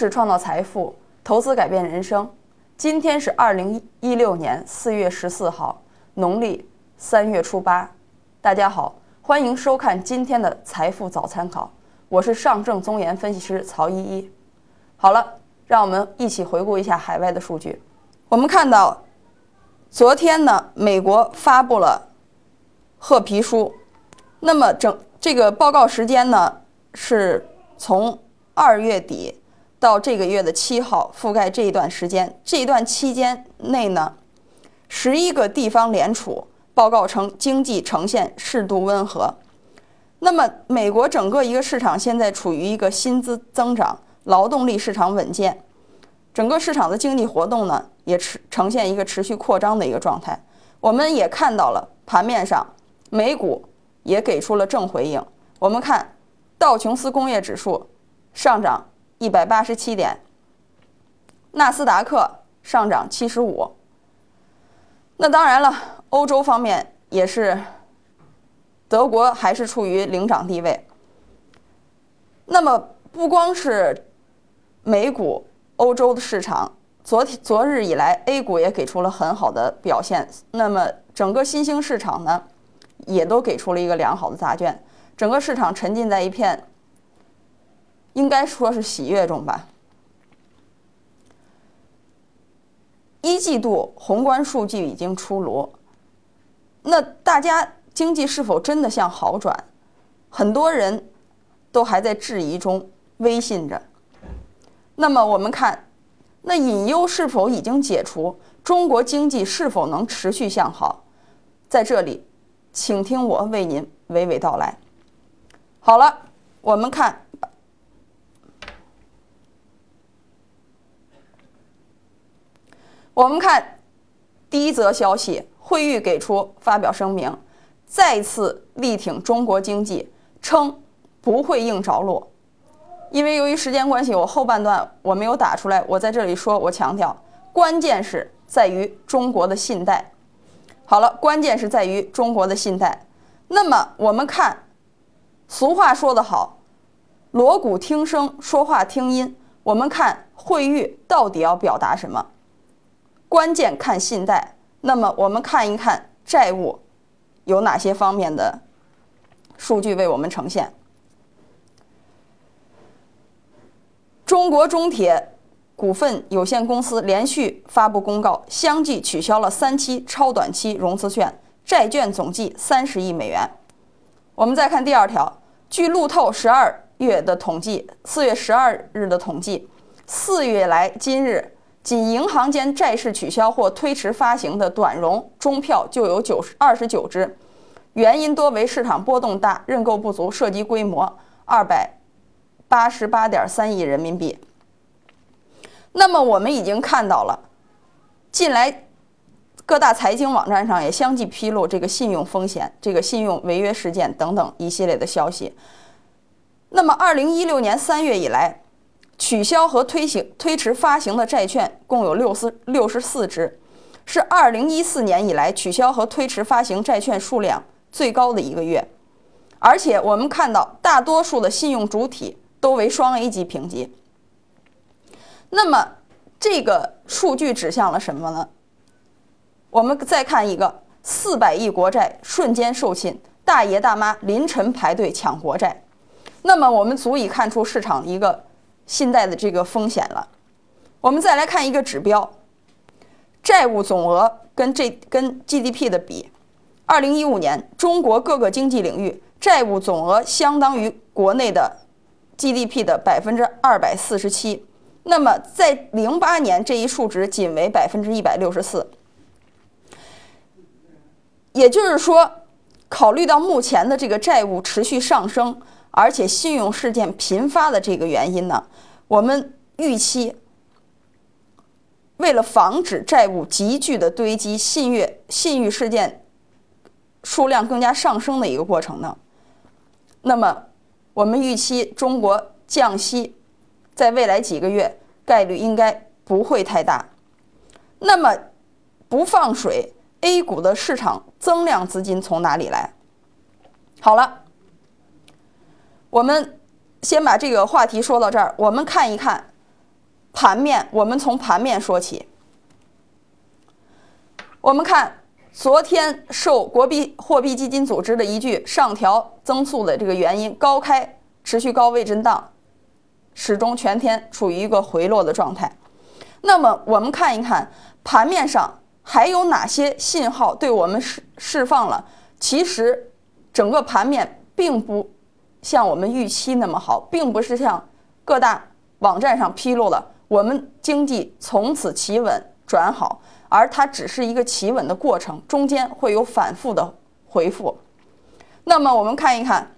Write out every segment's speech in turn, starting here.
识创造财富，投资改变人生。今天是二零一六年四月十四号，农历三月初八。大家好，欢迎收看今天的财富早参考，我是上证综研分析师曹依依。好了，让我们一起回顾一下海外的数据。我们看到，昨天呢，美国发布了褐皮书，那么整这个报告时间呢，是从二月底到这个月的七号，覆盖这一段时间。这一段期间内呢，十一个地方联储报告称经济呈现适度温和。那么，美国整个一个市场现在处于一个薪资增长、劳动力市场稳健，整个市场的经济活动呢也持呈现一个持续扩张的一个状态。我们也看到了盘面上，美股也给出了正回应。我们看道琼斯工业指数。上涨一百八十七点，纳斯达克上涨七十五。那当然了，欧洲方面也是，德国还是处于领涨地位。那么不光是美股、欧洲的市场，昨天昨日以来，A 股也给出了很好的表现。那么整个新兴市场呢，也都给出了一个良好的答卷，整个市场沉浸在一片。应该说是喜悦中吧。一季度宏观数据已经出炉，那大家经济是否真的向好转？很多人都还在质疑中微信着。那么我们看，那隐忧是否已经解除？中国经济是否能持续向好？在这里，请听我为您娓娓道来。好了，我们看。我们看第一则消息，惠誉给出发表声明，再次力挺中国经济，称不会硬着陆。因为由于时间关系，我后半段我没有打出来，我在这里说，我强调，关键是在于中国的信贷。好了，关键是在于中国的信贷。那么我们看，俗话说得好，锣鼓听声，说话听音。我们看惠誉到底要表达什么？关键看信贷，那么我们看一看债务有哪些方面的数据为我们呈现。中国中铁股份有限公司连续发布公告，相继取消了三期超短期融资券，债券总计三十亿美元。我们再看第二条，据路透十二月的统计，四月十二日的统计，四月来今日。仅银行间债市取消或推迟发行的短融中票就有九十二十九只，原因多为市场波动大、认购不足，涉及规模二百八十八点三亿人民币。那么我们已经看到了，近来各大财经网站上也相继披露这个信用风险、这个信用违约事件等等一系列的消息。那么二零一六年三月以来。取消和推行推迟发行的债券共有六四六十四只，是二零一四年以来取消和推迟发行债券数量最高的一个月。而且我们看到，大多数的信用主体都为双 A 级评级。那么这个数据指向了什么呢？我们再看一个，四百亿国债瞬间售罄，大爷大妈凌晨排队抢国债。那么我们足以看出市场一个。信贷的这个风险了，我们再来看一个指标，债务总额跟这跟 GDP 的比，二零一五年中国各个经济领域债务总额相当于国内的 GDP 的百分之二百四十七，那么在零八年这一数值仅为百分之一百六十四，也就是说，考虑到目前的这个债务持续上升。而且信用事件频发的这个原因呢，我们预期，为了防止债务急剧的堆积，信誉信誉事件数量更加上升的一个过程呢，那么我们预期中国降息，在未来几个月概率应该不会太大。那么不放水，A 股的市场增量资金从哪里来？好了。我们先把这个话题说到这儿。我们看一看盘面，我们从盘面说起。我们看昨天受国币货币基金组织的一句上调增速的这个原因，高开持续高位震荡，始终全天处于一个回落的状态。那么我们看一看盘面上还有哪些信号对我们释释放了？其实整个盘面并不像我们预期那么好，并不是像各大网站上披露了，我们经济从此企稳转好。而它只是一个企稳的过程，中间会有反复的回复。那么我们看一看，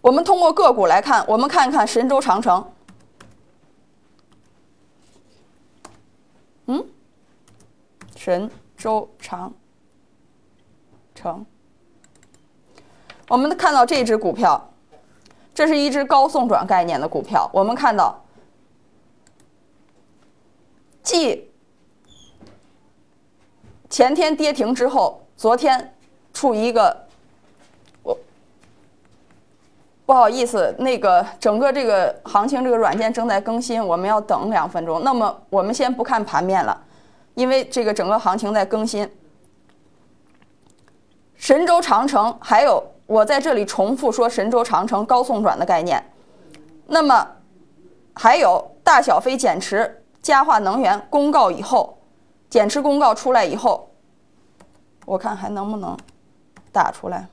我们通过个股来看，我们看一看神州长城。嗯，神州长城，我们看到这只股票，这是一只高送转概念的股票。我们看到，继前天跌停之后，昨天处于一个我不好意思，那个整个这个行情这个软件正在更新，我们要等两分钟。那么我们先不看盘面了，因为这个整个行情在更新。神州长城，还有我在这里重复说神州长城高送转的概念。那么还有大小非减持、嘉化能源公告以后。减持公告出来以后，我看还能不能打出来。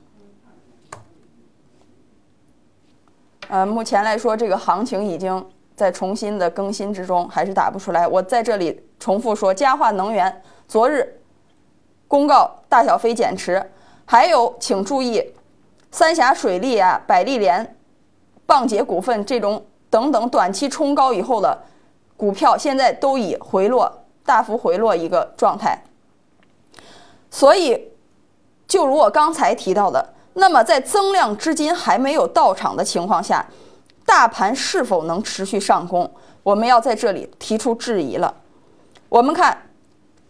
呃，目前来说，这个行情已经在重新的更新之中，还是打不出来。我在这里重复说，嘉化能源昨日公告大小非减持，还有请注意，三峡水利啊、百利联、棒杰股份这种等等短期冲高以后的股票，现在都已回落。大幅回落一个状态，所以就如我刚才提到的，那么在增量资金还没有到场的情况下，大盘是否能持续上攻，我们要在这里提出质疑了。我们看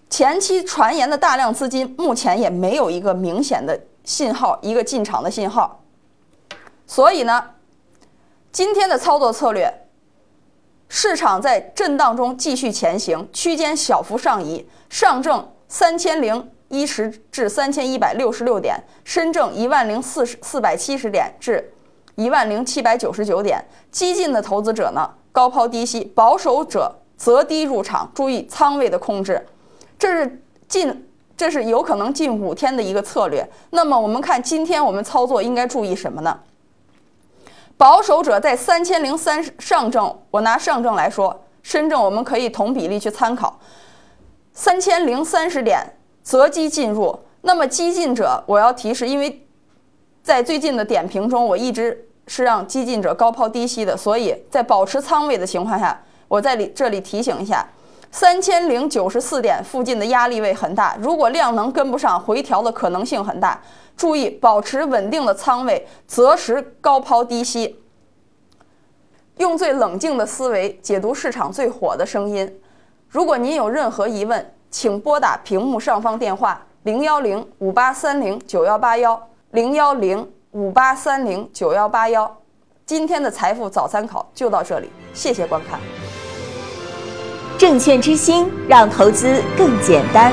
前期传言的大量资金，目前也没有一个明显的信号，一个进场的信号，所以呢，今天的操作策略。市场在震荡中继续前行，区间小幅上移，上证三千零一十至三千一百六十六点，深证一万零四十四百七十点至一万零七百九十九点。激进的投资者呢，高抛低吸；保守者择低入场，注意仓位的控制。这是近，这是有可能近五天的一个策略。那么我们看今天我们操作应该注意什么呢？保守者在三千零三上证，我拿上证来说，深证我们可以同比例去参考，三千零三十点择机进入。那么激进者，我要提示，因为在最近的点评中，我一直是让激进者高抛低吸的，所以在保持仓位的情况下，我在里这里提醒一下，三千零九十四点附近的压力位很大，如果量能跟不上，回调的可能性很大。注意保持稳定的仓位，择时高抛低吸，用最冷静的思维解读市场最火的声音。如果您有任何疑问，请拨打屏幕上方电话零幺零五八三零九幺八幺零幺零五八三零九幺八幺。今天的财富早参考就到这里，谢谢观看。证券之星，让投资更简单。